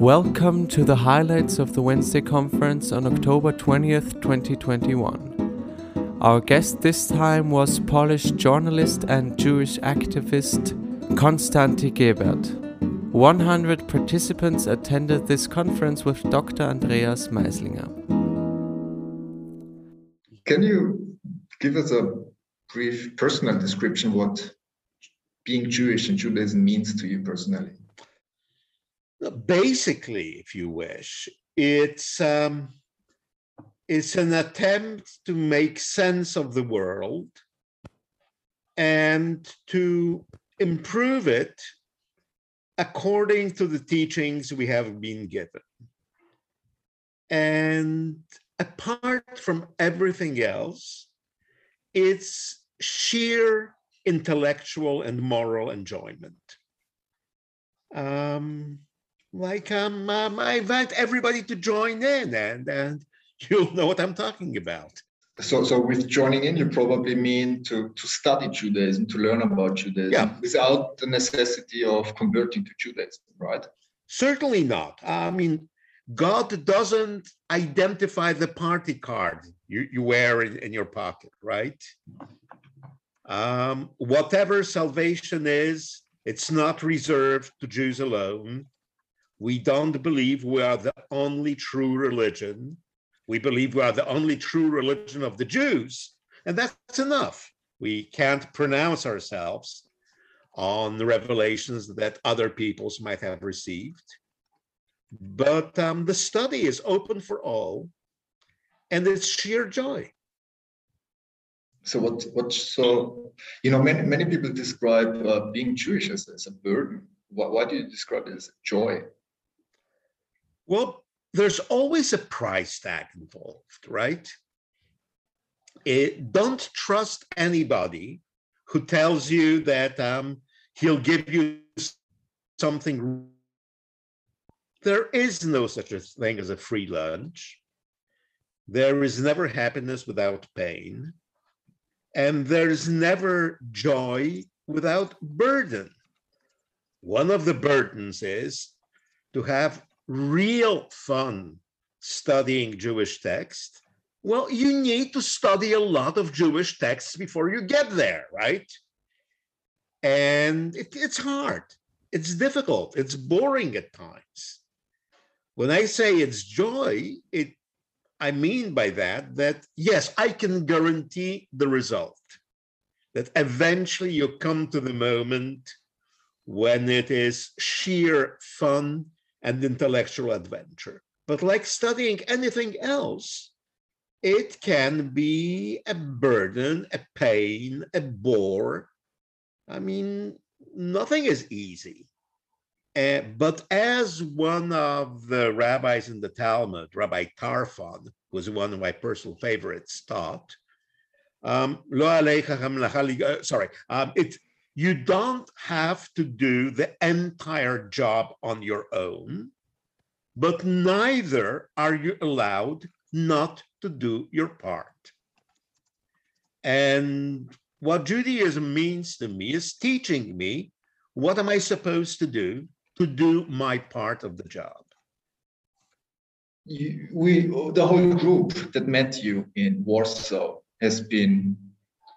Welcome to the highlights of the Wednesday conference on October 20th, 2021. Our guest this time was Polish journalist and Jewish activist Konstanty Gebert. 100 participants attended this conference with Dr. Andreas Maislinger. Can you give us a brief personal description what being Jewish and Judaism means to you personally? Basically, if you wish, it's um, it's an attempt to make sense of the world and to improve it according to the teachings we have been given. And apart from everything else, it's sheer intellectual and moral enjoyment. Um, like um, um, I invite everybody to join in, and and you'll know what I'm talking about. So, so with joining in, you probably mean to to study Judaism, to learn about Judaism, Yeah. without the necessity of converting to Judaism, right? Certainly not. I mean, God doesn't identify the party card you, you wear in, in your pocket, right? Um, whatever salvation is, it's not reserved to Jews alone. We don't believe we are the only true religion. We believe we are the only true religion of the Jews, and that's enough. We can't pronounce ourselves on the revelations that other peoples might have received. But um, the study is open for all, and it's sheer joy. So what what so you know many many people describe uh, being Jewish as, as a burden. Why, why do you describe it as joy? Well, there's always a price tag involved, right? It, don't trust anybody who tells you that um, he'll give you something. There is no such a thing as a free lunch. There is never happiness without pain. And there's never joy without burden. One of the burdens is to have real fun studying Jewish text, well, you need to study a lot of Jewish texts before you get there, right? And it, it's hard, it's difficult, it's boring at times. When I say it's joy, it I mean by that that yes, I can guarantee the result. That eventually you come to the moment when it is sheer fun and intellectual adventure. But like studying anything else, it can be a burden, a pain, a bore. I mean, nothing is easy. Uh, but as one of the rabbis in the Talmud, Rabbi Tarfon, was one of my personal favorites, taught, um, uh, sorry, um, it, you don't have to do the entire job on your own, but neither are you allowed not to do your part. And what Judaism means to me is teaching me what am I supposed to do to do my part of the job. We the whole group that met you in Warsaw has been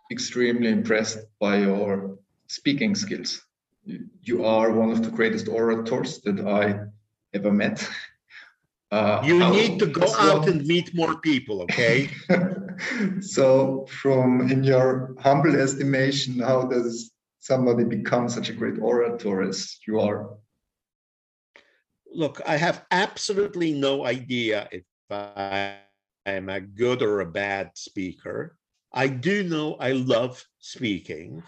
extremely impressed by your speaking skills. You, are one of the greatest orators that I ever met. Uh, You need to go out and meet more people, okay? so, from in your humble estimation, how does somebody become such a great orator as you are? Look, I have absolutely no idea if I am a good or a bad speaker. I do know I love speaking.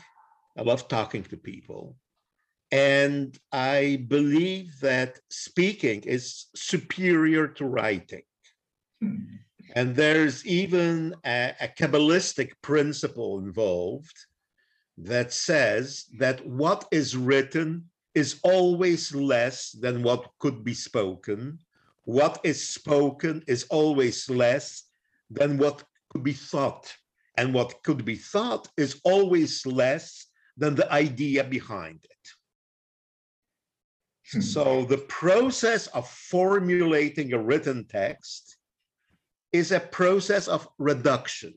I love talking to people. And I believe that speaking is superior to writing. Hmm. And there's even a, a Kabbalistic principle involved that says that what is written is always less than what could be spoken. What is spoken is always less than what could be thought. And what could be thought is always less than the idea behind it. Hmm. So the process of formulating a written text is a process of reduction.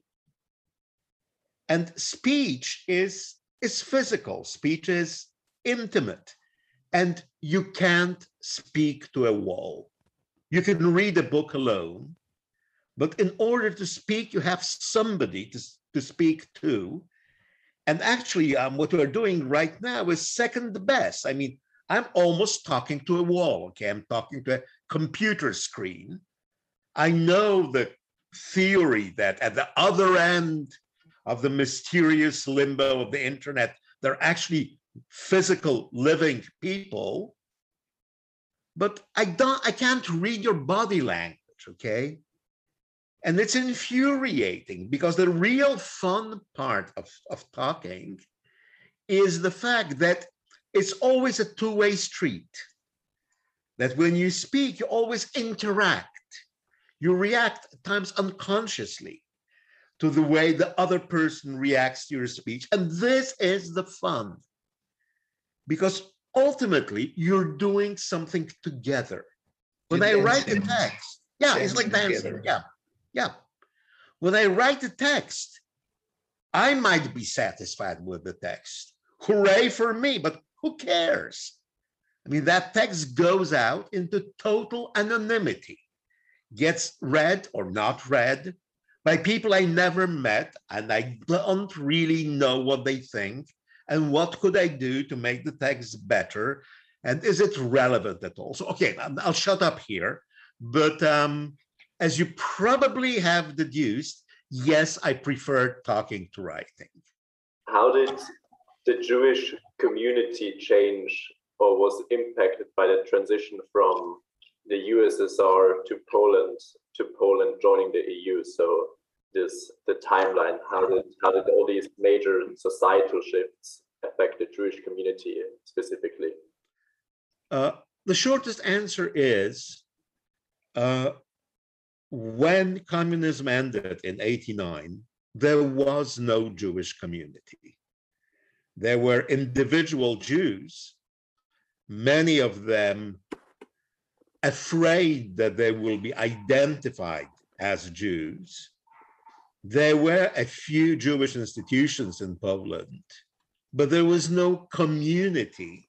And speech is, is physical, speech is intimate, and you can't speak to a wall. You can read a book alone, but in order to speak, you have somebody to, to speak to. And actually, um, what we're doing right now is second best. I mean, I'm almost talking to a wall. Okay, I'm talking to a computer screen. I know the theory that at the other end of the mysterious limbo of the internet, there are actually physical living people. But I don't, I can't read your body language, okay? And it's infuriating because the real fun part of, of talking is the fact that it's always a two-way street. That when you speak, you always interact. You react at times unconsciously to the way the other person reacts to your speech. And this is the fun. Because ultimately, you're doing something together. When I write a text, yeah, it's like dancing. Together. Yeah, yeah. When I write the text, I might be satisfied with the text. Hooray for me, but who cares? I mean, that text goes out into total anonymity, gets read or not read by people I never met, and I don't really know what they think. And what could I do to make the text better? And is it relevant at all? So, okay, I'll shut up here. But um, as you probably have deduced, yes, I prefer talking to writing. How did the Jewish community change or was impacted by the transition from the USSR to Poland to Poland joining the EU. So this the timeline. How did how did all these major societal shifts affect the Jewish community specifically? Uh, the shortest answer is uh, when communism ended in 89, there was no Jewish community. There were individual Jews, many of them afraid that they will be identified as Jews. There were a few Jewish institutions in Poland, but there was no community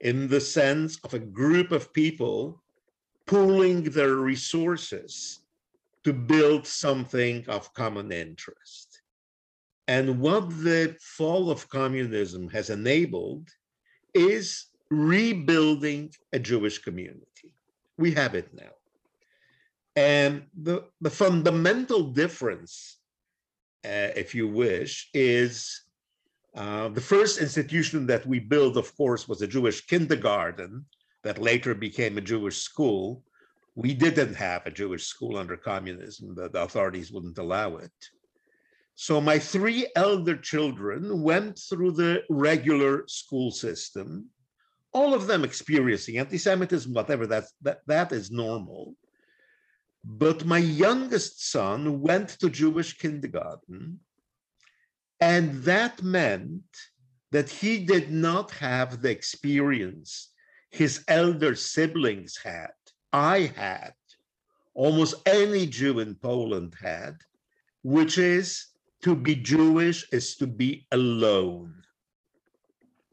in the sense of a group of people pooling their resources to build something of common interest. And what the fall of communism has enabled is rebuilding a Jewish community. We have it now. And the, the fundamental difference, uh, if you wish, is uh, the first institution that we built, of course, was a Jewish kindergarten that later became a Jewish school. We didn't have a Jewish school under communism, the, the authorities wouldn't allow it. So my three elder children went through the regular school system, all of them experiencing anti-Semitism, whatever that, that is normal. But my youngest son went to Jewish kindergarten, and that meant that he did not have the experience his elder siblings had, I had, almost any Jew in Poland had, which is to be Jewish is to be alone.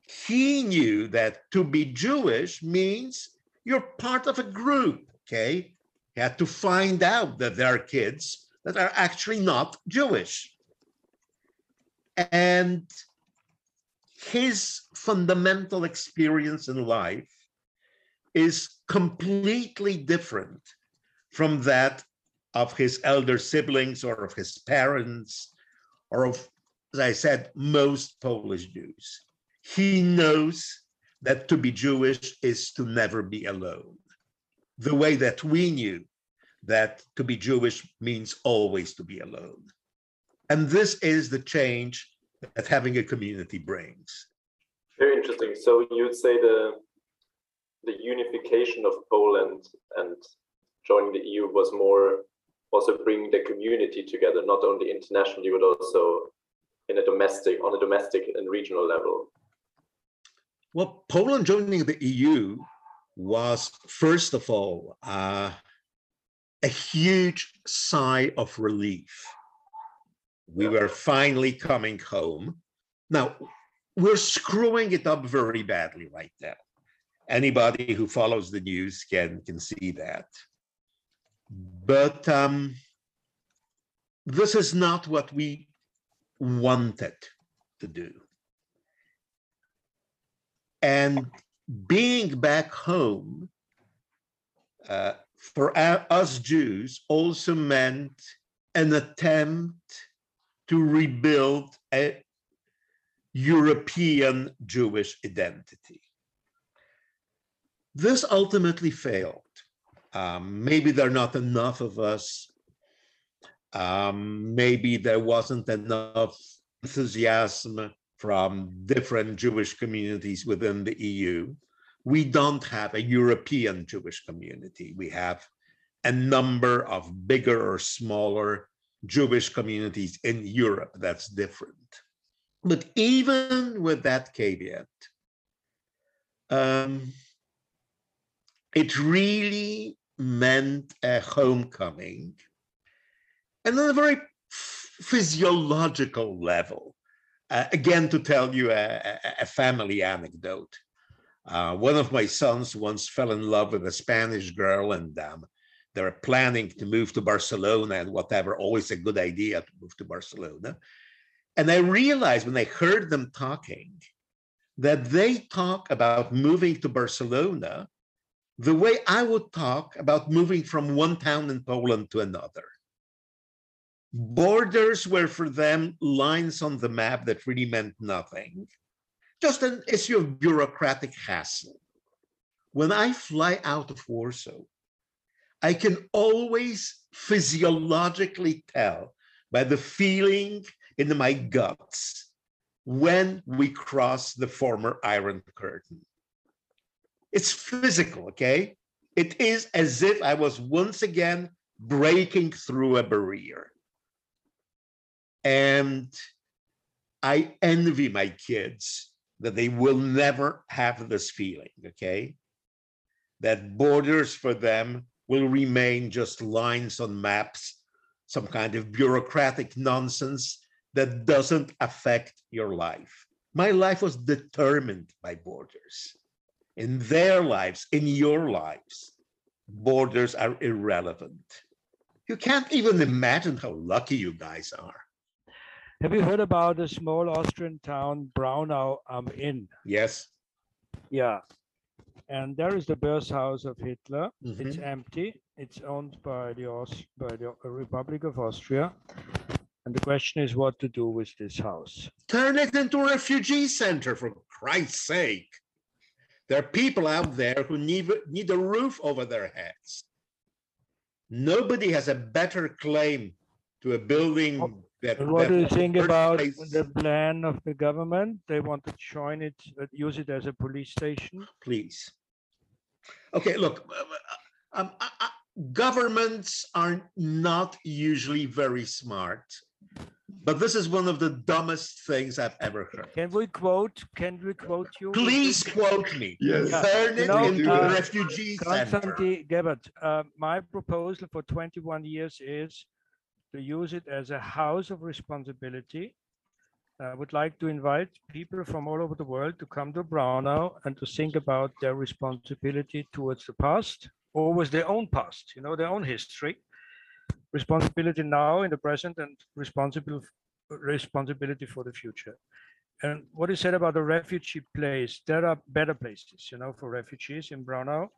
He knew that to be Jewish means you're part of a group, okay? He had to find out that there are kids that are actually not Jewish. And his fundamental experience in life is completely different from that of his elder siblings or of his parents or of, as I said, most Polish Jews. He knows that to be Jewish is to never be alone. The way that we knew that to be Jewish means always to be alone. And this is the change that having a community brings. Very interesting. So you'd say the the unification of Poland and joining the EU was more also bring the community together, not only internationally, but also in a domestic, on a domestic and regional level? Well, Poland joining the EU was, first of all, uh, a huge sigh of relief. We were finally coming home. Now, we're screwing it up very badly right now. Anybody who follows the news can, can see that. But um, this is not what we wanted to do. And being back home uh, for us Jews also meant an attempt to rebuild a European Jewish identity. This ultimately failed. Um, maybe there are not enough of us. Um, maybe there wasn't enough enthusiasm from different Jewish communities within the EU. We don't have a European Jewish community. We have a number of bigger or smaller Jewish communities in Europe that's different. But even with that caveat, um, it really meant a homecoming. And on a very physiological level, uh, again, to tell you a, a family anecdote. Uh, one of my sons once fell in love with a Spanish girl, and um, they were planning to move to Barcelona and whatever. Always a good idea to move to Barcelona. And I realized when I heard them talking that they talk about moving to Barcelona the way I would talk about moving from one town in Poland to another. Borders were for them lines on the map that really meant nothing, just an issue of bureaucratic hassle. When I fly out of Warsaw, I can always physiologically tell by the feeling in my guts when we cross the former Iron Curtain. It's physical, okay? It is as if I was once again breaking through a barrier. And I envy my kids that they will never have this feeling, okay? That borders for them will remain just lines on maps, some kind of bureaucratic nonsense that doesn't affect your life. My life was determined by borders. In their lives, in your lives, borders are irrelevant. You can't even imagine how lucky you guys are. Have you heard about the small Austrian town Braunau am Inn? Yes. Yeah. And there is the birth house of Hitler. Mhm. It's empty. It's owned by the Aus- by the Republic of Austria. And the question is what to do with this house. Turn it into a refugee center, for Christ's sake. There are people out there who need, need a roof over their heads. Nobody has a better claim to a building that. What do you think about birthplace- the plan of the government? They want to join it, uh, use it as a police station. please. Okay, look, uh, um, uh, uh, governments are not usually very smart, but this is one of the dumbest things I've ever heard. Can we quote, can we quote you? Please quote me. Yes. Yeah, Turn you it know, into uh, a refugee center. Gebert, uh, my proposal for 21 years is to use it as a house of responsibility. I would like to invite people from all over the world to come to Braunau and to think about their responsibility towards the past or with their own past, you know, their own history. Responsibility now in the present and responsible responsibility for the future. And what you said about the refugee place, there are better places, you know, for refugees in Braunau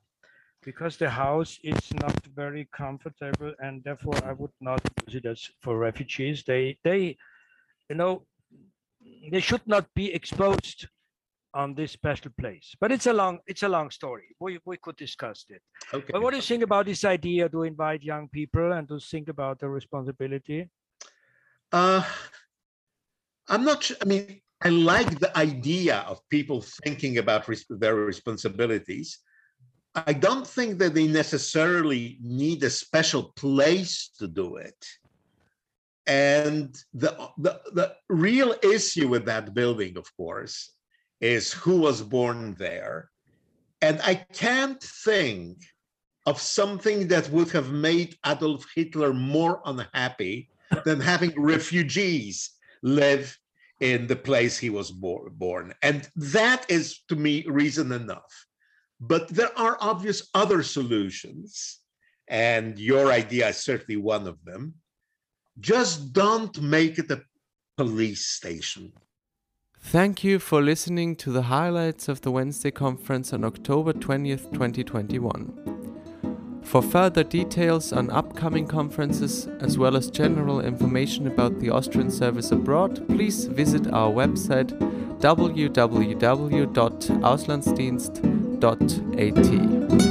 because the house is not very comfortable and therefore I would not use it as for refugees. They, they, you know, they should not be exposed on this special place. But it's a long, it's a long story. We, we could discuss it. Okay. But what do you think about this idea to invite young people and to think about the responsibility? Uh, I'm not sure. I mean, I like the idea of people thinking about res- their responsibilities. I don't think that they necessarily need a special place to do it. And the, the, the real issue with that building, of course, is who was born there And I can't think of something that would have made Adolf Hitler more unhappy than having refugees live in the place he was bo- born. And that is, to me, reason enough. But there are obvious other solutions, and your idea is certainly one of them. Just don't make it a police station. Thank you for listening to the highlights of the Wednesday conference on October 20th, 2021. For further details on upcoming conferences, as well as general information about the Austrian service abroad, please visit our website www.auslandsdienst.at.